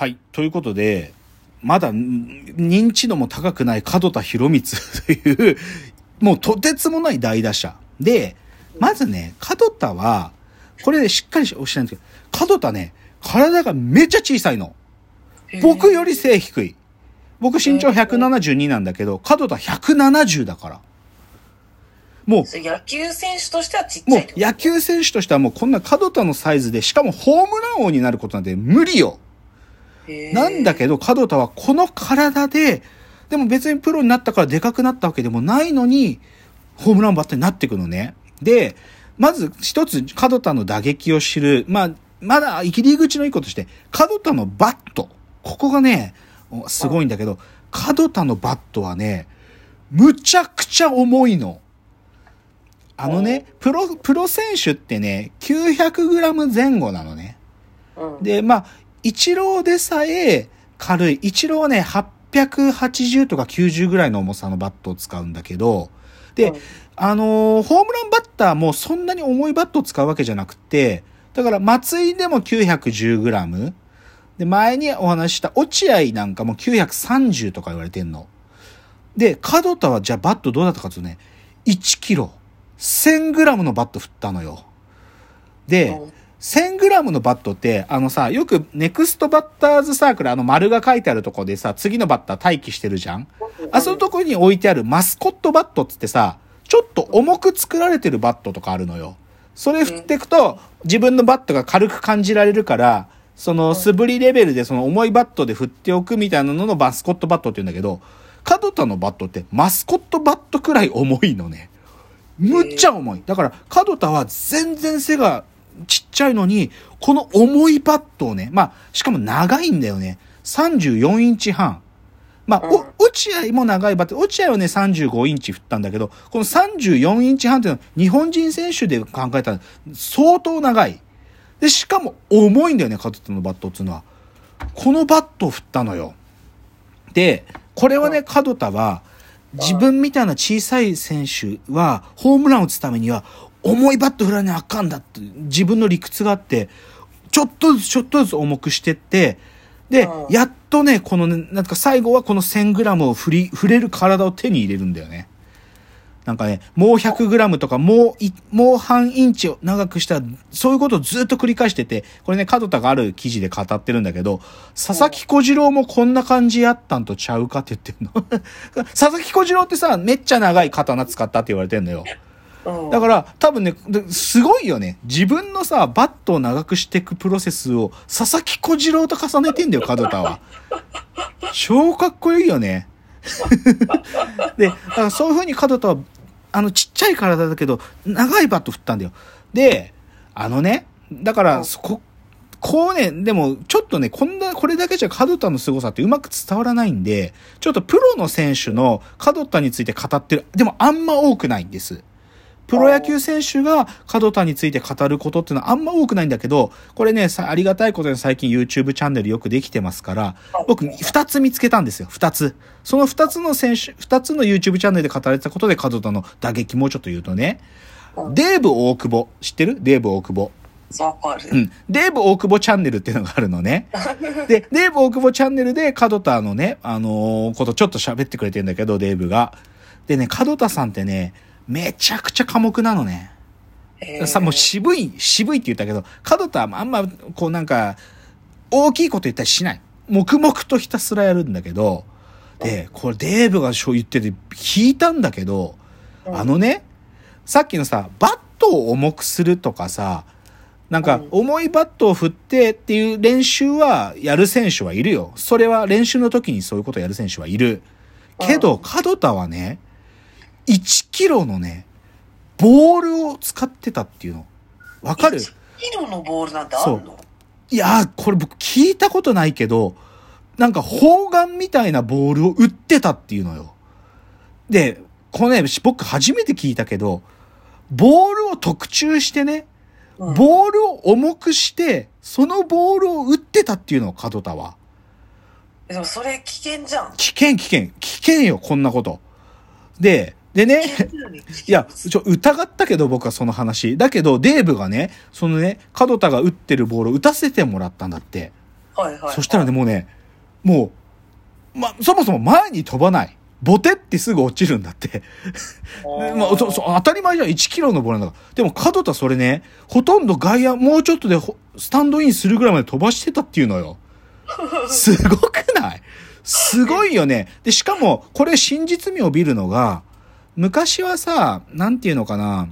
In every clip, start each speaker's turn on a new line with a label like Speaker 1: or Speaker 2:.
Speaker 1: はい。ということで、まだ認知度も高くない門田博光という、もうとてつもない大打者。で、まずね、門田は、これでしっかりおっしゃるんですけど、門田ね、体がめっちゃ小さいの。僕より背低い。僕身長172なんだけど、門田170だから。もう、
Speaker 2: 野球選手としてはちっち
Speaker 1: も
Speaker 2: ゃいってこと？
Speaker 1: う野球選手としてはもうこんな門田のサイズで、しかもホームラン王になることなんて無理よ。なんだけど、門田はこの体で、でも別にプロになったからでかくなったわけでもないのに、ホームランバッターになっていくのね。で、まず一つ、門田の打撃を知る、まあ、まだ入り口のいいこととして、門田のバット。ここがね、おすごいんだけど、門田のバットはね、むちゃくちゃ重いの。あのね、プロ、プロ選手ってね、900g 前後なのね。
Speaker 2: うん
Speaker 1: で、まあ、イチローでさえ軽い。イチローはね、880とか90ぐらいの重さのバットを使うんだけど、で、
Speaker 2: うん
Speaker 1: あのーホームランバッターもそんなに重いバットを使うわけじゃなくて、だから松井でも 910g。で、前にお話しした落合なんかも930とか言われてんの。で、門田はじゃあバットどうだったかというとね、1キロ、1000g のバット振ったのよ。で、
Speaker 2: うん
Speaker 1: 1000g のバットって、あのさ、よくネクストバッターズサークル、あの丸が書いてあるとこでさ、次のバッター待機してるじゃんあそのとこに置いてあるマスコットバットっつってさ、ちょっと重く作られてるバットとかあるのよ。それ振っていくと、自分のバットが軽く感じられるから、その素振りレベルでその重いバットで振っておくみたいなののマスコットバットって言うんだけど、門田のバットってマスコットバットくらい重いのね。むっちゃ重い。だから、門田は全然背がちっちゃいのに、この重いバットをね、まあ、しかも長いんだよね。34インチ半。まあ、お落合も長いバット、落合はね35インチ振ったんだけど、この34インチ半っていうのは日本人選手で考えたら相当長い。で、しかも重いんだよね、門田のバットっていうのは。このバットを振ったのよ。で、これはね、門田は、自分みたいな小さい選手は、ホームランを打つためには、重いバット振らなあかんだって、自分の理屈があって、ちょっとずつちょっとずつ重くしてって、で
Speaker 2: う、ん
Speaker 1: やっとね、このね、なんか最後はこの 1000g を振り、振れる体を手に入れるんだよね。なんかね、もう 100g とか、もうい、もう半インチを長くしたら、そういうことをずっと繰り返してて、これね、門田がある記事で語ってるんだけど、佐々木小次郎もこんな感じやったんとちゃうかって言ってんの。佐々木小次郎ってさ、めっちゃ長い刀使ったって言われてんのよ。
Speaker 2: うん
Speaker 1: だから、多分ね、ですごいよね。自分のさ、バットを長くしていくプロセスを、佐々木小次郎と重ねてんだよ、門田は。超かっこいいよね。で、だからそういう風に門田は、あの、ちっちゃい体だけど、長いバット振ったんだよ。で、あのね、だから、そこ、こうね、でも、ちょっとね、こんな、これだけじゃ門田の凄さってうまく伝わらないんで、ちょっとプロの選手の門田について語ってる、でもあんま多くないんです。プロ野球選手が門田について語ることっていうのはあんま多くないんだけど、これね、さありがたいことに最近 YouTube チャンネルよくできてますから、僕二つ見つけたんですよ。二つ。その二つの選手、二つの YouTube チャンネルで語られてたことで門田の打撃もうちょっと言うとね、デーブ大久保。知ってる？デーブ大久保。うん。デーブ大久保チャンネルっていうのがあるのね。で、デーブ大久保チャンネルで門田のね、あのーことちょっと喋ってくれてんだけど、デーブが。でね、門田さんってね、めちゃくちゃ寡黙なのね。
Speaker 2: へー
Speaker 1: さ、もう渋い、渋いって言ったけど、門田はあんま、こうなんか、大きいこと言ったりしない。黙々とひたすらやるんだけど、で、これデーブがそう言ってて、聞いたんだけど、
Speaker 2: うん
Speaker 1: あのね、さっきのさ、バットを重くするとかさ、なんか
Speaker 2: うん、
Speaker 1: 重いバットを振ってっていう練習はやる選手はいるよ。それは練習の時にそういうことをやる選手はいる。けど、門田はね、1キロのね、ボールを使ってたっていうの。わかる
Speaker 2: ？1キロのボールなんてあんの？
Speaker 1: いやー、これ僕聞いたことないけど、なんか砲丸みたいなボールを打ってたっていうのよ。で、このね、僕初めて聞いたけど、ボールを特注してね、
Speaker 2: うん
Speaker 1: ボールを重くして、そのボールを打ってたっていうの、門田は。
Speaker 2: でもそれ危険じゃん。
Speaker 1: 危険危険。危険よ、こんなこと。で、でね、いや、ちょ、疑ったけど僕はその話。だけど、デーブがね、そのね、門田が打ってるボールを打たせてもらったんだって。
Speaker 2: はいはい。
Speaker 1: そしたらね、もうね、もう、ま、そもそも前に飛ばない。ボテってすぐ落ちるんだって。でまあ、そ、そ、当たり前じゃん。1キロのボールなんだから。でも、角田それね、ほとんど外野、もうちょっとでほスタンドインするぐらいまで飛ばしてたっていうのよ。すごくない？すごいよね。で、しかも、これ真実味を帯びるのが、昔はさ、なんていうのかな、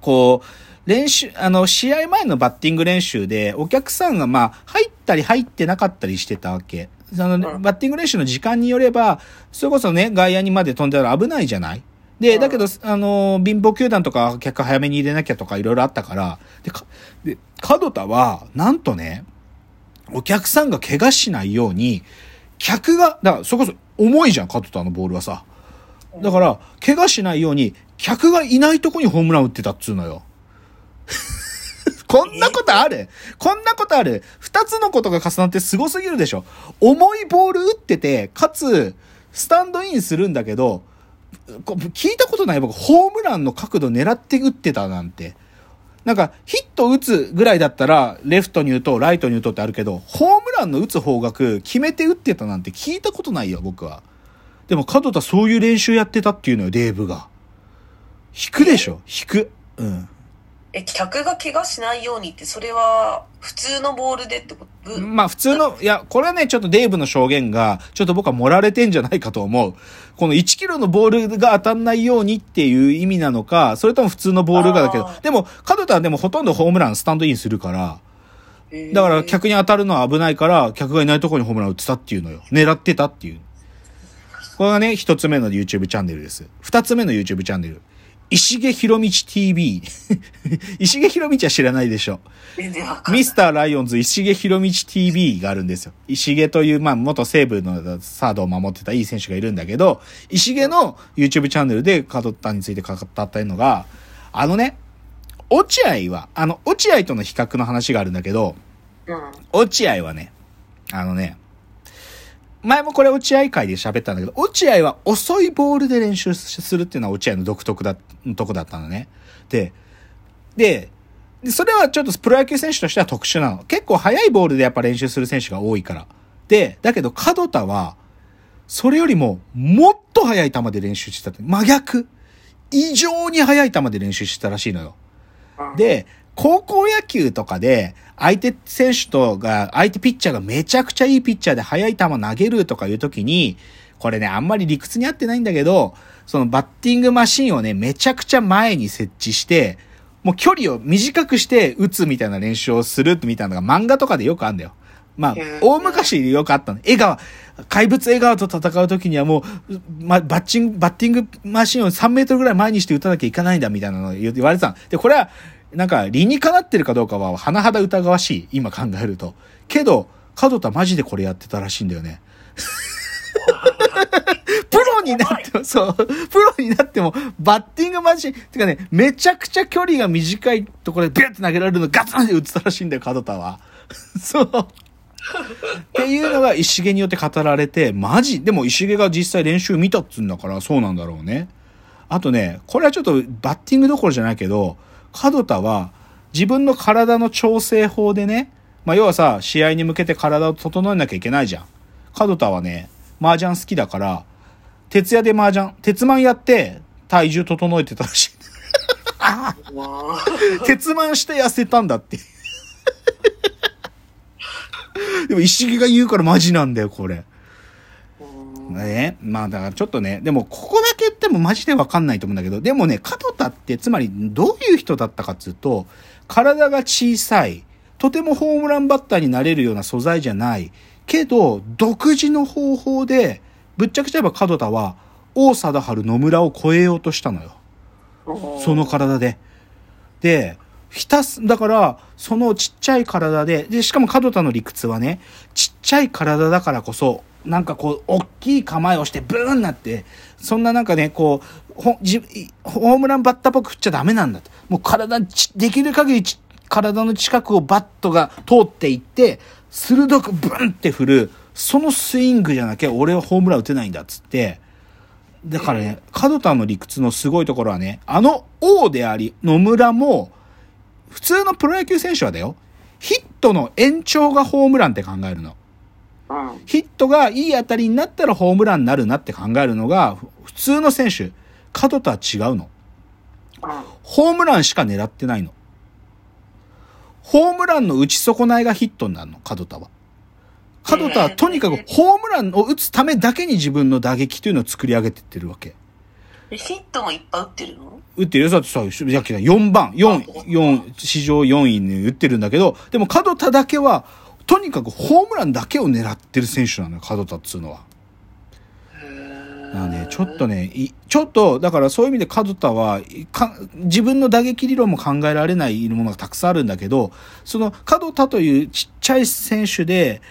Speaker 1: こう、練習、あの、試合前のバッティング練習で、お客さんがまあ、入ったり入ってなかったりしてたわけ。その、
Speaker 2: うん。
Speaker 1: バッティング練習の時間によれば、それこそね、外野にまで飛んだら危ないじゃない？で、
Speaker 2: うん。
Speaker 1: だけど、あの、貧乏球団とか客早めに入れなきゃとかいろいろあったから、で、か、で、角田は、なんとね、お客さんが怪我しないように、客が、だから、それこそ重いじゃん、角田のボールはさ。だから、怪我しないように、客がいないとこにホームラン打ってたっつうのよ。こんなことある？こんなことある？二つのことが重なってすごすぎるでしょ重いボール打ってて、かつ、スタンドインするんだけど、聞いたことない？僕、ホームランの角度狙って打ってたなんて。なんか、ヒット打つぐらいだったら、レフトに打とう、ライトに打とうってあるけど、ホームランの打つ方角、決めて打ってたなんて聞いたことないよ、僕は。でも、角田そういう練習やってたっていうのよ、デーブが。引くでしょ？引く。うん。
Speaker 2: え、客が怪我しないようにって、それは普通のボールでってこと？
Speaker 1: まあ普通の、いや、これはね、ちょっとデーブの証言が、ちょっと僕は盛られてんじゃないかと思う。この1キロのボールが当たんないようにっていう意味なのか、それとも普通のボールがだけどでも、角田はでもほとんどホームランスタンドインするから、だから客に当たるのは危ないから、客がいないところにホームラン打ってたっていうのよ。狙ってたっていう。これがね、一つ目の YouTube チャンネルです。二つ目の YouTube チャンネル。石毛ひろみち TV。石毛ひろみちは知らないでしょ。
Speaker 2: 全然わかんない
Speaker 1: ミスターライオンズ石毛ひろみち TV があるんですよ。石毛という、まあ、元西武のサードを守ってたいい選手がいるんだけど、石毛の YouTube チャンネルで角田について語ったのが、あのね、落合は、あの、落合との比較の話があるんだけど、
Speaker 2: うん。
Speaker 1: 落合はね、あのね、前もこれ落合会で喋ったんだけど、落合は遅いボールで練習するっていうのは落合の独特だ、とこだったのね。で、で、でそれはちょっとプロ野球選手としては特殊なの。結構速いボールでやっぱ練習する選手が多いから。で、だけど角田は、それよりももっと速い球で練習してた。真逆。異常に速い球で練習してたらしいのよ。
Speaker 2: うん、
Speaker 1: で、高校野球とかで、相手選手とが、相手ピッチャーがめちゃくちゃいいピッチャーで速い球投げるとかいう時に、これね、あんまり理屈に合ってないんだけど、そのバッティングマシンをね、めちゃくちゃ前に設置して、もう距離を短くして打つみたいな練習をするみたいなのが漫画とかでよくあるんだよ。まあ大昔でよくあったの。江川、怪物江川と戦う時にはもう、ま、バッチング、バッティングマシンを3メートルぐらい前にして打たなきゃいけないんだみたいなのを言われてたの。で、これは、なんか理にかなってるかどうかは甚だ疑わしい。今考えると。けど、角田マジでこれやってたらしいんだよね。プロになっても、そう、プロになっても、バッティングマシン、てかね、めちゃくちゃ距離が短いところでビュッて投げられるのガツンって打ってたらしいんだよ、角田は。そう。っていうのが石毛によって語られて、マジ？でも石毛が実際練習見たっつうんだからそうなんだろうね。あとね、これはちょっとバッティングどころじゃないけど、角田は自分の体の調整法でね、まあ要はさ、試合に向けて体を整えなきゃいけないじゃん。角田はね、麻雀好きだから、徹夜で麻雀、鉄マンやって体重整えてたらしい。鉄マンして痩せたんだって。でも石毛が言うからマジなんだよ、これ。
Speaker 2: ー
Speaker 1: ね。まあだからちょっとね、でもここだけ言ってもマジでわかんないと思うんだけど、でもね、角田ってつまりどういう人だったかっつうと、体が小さい、とてもホームランバッターになれるような素材じゃない、けど、独自の方法で、ぶっちゃけちゃえば角田は、王貞治野村を超えようとしたのよ。その体で。で、ひたす、だから、そのちっちゃい体で、で、しかも角田の理屈はね、ちっちゃい体だからこそ、なんかこう、大きい構えをして、ブーンなって、そんななんかね、こう、ホームランバッターっぽく振っちゃダメなんだと。もう体、できる限り体の近くをバットが通っていって、鋭くブンって振る、そのスイングじゃなきゃ俺はホームラン打てないんだっつって、だからね、角田の理屈のすごいところはね、あの王であり、野村も、普通のプロ野球選手はだよ、ヒットの延長がホームランって考えるの。
Speaker 2: うん。
Speaker 1: ヒットがいい当たりになったらホームランになるなって考えるのが、ふ普通の選手、角田は違うの。
Speaker 2: うん。
Speaker 1: ホームランしか狙ってないの。ホームランの打ち損ないがヒットになるの、角田は。角田はとにかくホームランを打つためだけに自分の打撃というのを作り上げてってるわけ。
Speaker 2: えヒットもいっぱい打ってるの？
Speaker 1: 打ってるよ。だってさ、さっき4番、4、4、史上4位に打ってるんだけど、でも角田だけは、とにかくホームランだけを狙ってる選手なのよ、角田っつうのは。なので、ちょっとね、いちょっと、だからそういう意味で角田は、か自分の打撃理論も考えられないものがたくさんあるんだけど、その角田というちっちゃい選手で、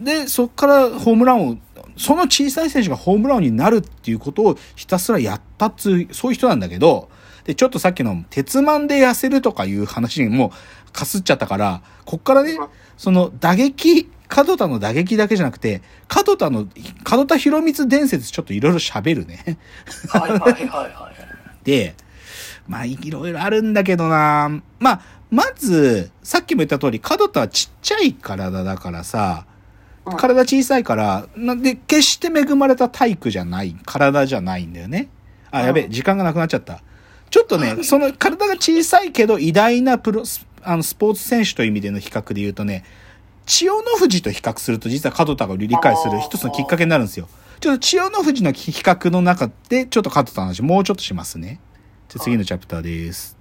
Speaker 1: で、そこからホームランを、その小さい選手がホームランになるっていうことをひたすらやったっつう、そういう人なんだけど、で、ちょっとさっきの鉄マンで痩せるとかいう話にもかすっちゃったから、こっからね、その打撃、角田の打撃だけじゃなくて、角田の、角田博光伝説ちょっといろいろ喋るね。
Speaker 2: はいはいはいはい。
Speaker 1: で、まあ、いろいろあるんだけどなまあ、まず、さっきも言った通り、角田はちっちゃい体だからさ、
Speaker 2: うん
Speaker 1: 体小さいから、なんで、決して恵まれた体育じゃない、体じゃないんだよね。あ、やべえ、時間がなくなっちゃった。ちょっとね、その体が小さいけど偉大なプロス、あの、スポーツ選手という意味での比較で言うとね、千代の富士と比較すると実は角田が理解する一つのきっかけになるんですよ。ちょっと千代の富士の比較の中で、ちょっと角田の話もうちょっとしますね。じゃあ次のチャプターです。